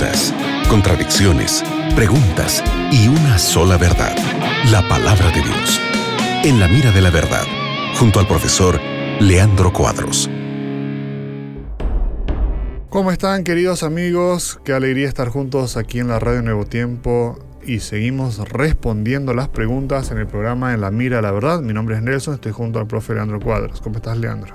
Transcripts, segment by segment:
dudas, contradicciones, preguntas y una sola verdad, la palabra de Dios. En la mira de la verdad, junto al profesor Leandro Cuadros. ¿Cómo están queridos amigos? Qué alegría estar juntos aquí en la Radio Nuevo Tiempo y seguimos respondiendo las preguntas en el programa En la Mira de la Verdad. Mi nombre es Nelson, estoy junto al profe Leandro Cuadros. ¿Cómo estás Leandro?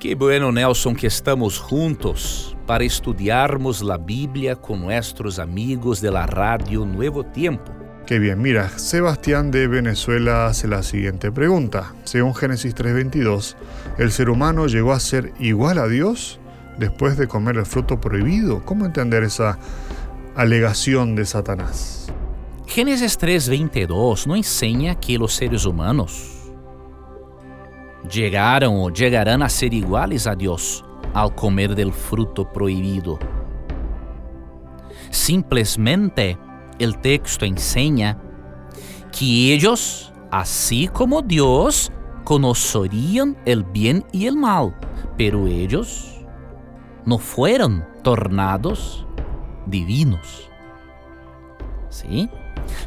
Qué bueno Nelson que estamos juntos para estudiarmos la Biblia con nuestros amigos de la Radio Nuevo Tiempo. Qué bien, mira, Sebastián de Venezuela hace la siguiente pregunta. Según Génesis 3:22, ¿el ser humano llegó a ser igual a Dios? después de comer el fruto prohibido. ¿Cómo entender esa alegación de Satanás? Génesis 3:22 no enseña que los seres humanos llegaron o llegarán a ser iguales a Dios al comer del fruto prohibido. Simplesmente el texto enseña que ellos, así como Dios, conocerían el bien y el mal, pero ellos no fueron tornados divinos. ¿Sí?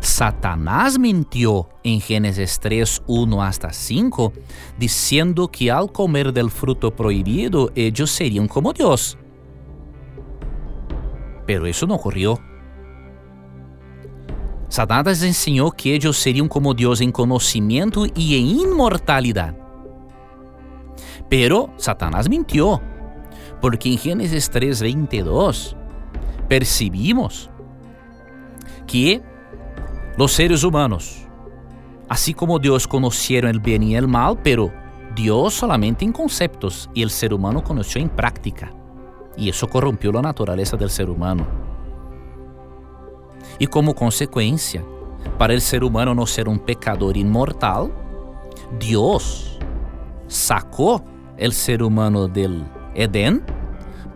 Satanás mintió en Génesis 3, 1 hasta 5, diciendo que al comer del fruto prohibido ellos serían como Dios. Pero eso no ocurrió. Satanás enseñó que ellos serían como Dios en conocimiento y en inmortalidad. Pero Satanás mintió porque en Génesis 3:22 percibimos que los seres humanos, así como Dios conocieron el bien y el mal, pero Dios solamente en conceptos y el ser humano conoció en práctica. Y eso corrompió la naturaleza del ser humano. Y como consecuencia, para el ser humano no ser un pecador inmortal, Dios sacó el ser humano del Edén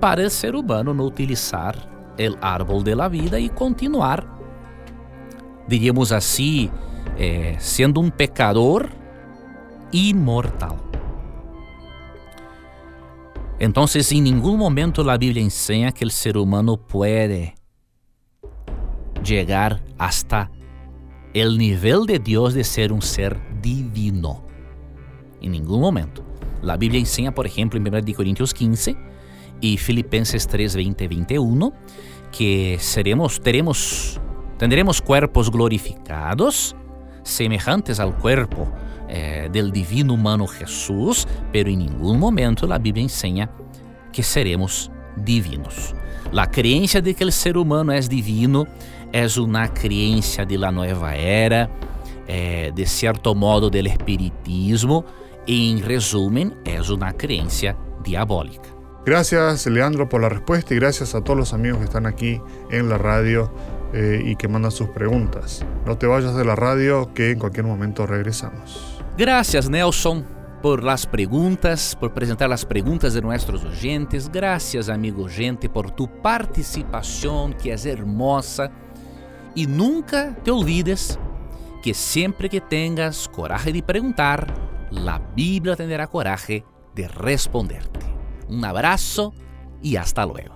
para el ser humano no utilizar el árbol de la vida y continuar, diríamos así, eh, siendo un pecador inmortal. Entonces, en ningún momento la Biblia enseña que el ser humano puede llegar hasta el nivel de Dios de ser un ser divino. En ningún momento. La Biblia enseña, por ejemplo, en 1 Corintios 15 y Filipenses 3, 20, 21, que seremos, teremos, tendremos cuerpos glorificados, semejantes al cuerpo eh, del divino humano Jesús, pero en ningún momento la Biblia enseña que seremos divinos. La creencia de que el ser humano es divino es una creencia de la nueva era, eh, de cierto modo del espiritismo, en resumen, es una creencia diabólica. Gracias Leandro por la respuesta y gracias a todos los amigos que están aquí en la radio eh, y que mandan sus preguntas. No te vayas de la radio que en cualquier momento regresamos. Gracias Nelson por las preguntas, por presentar las preguntas de nuestros oyentes. Gracias amigo gente por tu participación que es hermosa. Y nunca te olvides que siempre que tengas coraje de preguntar, la Biblia tendrá coraje de responderte. Un abrazo y hasta luego.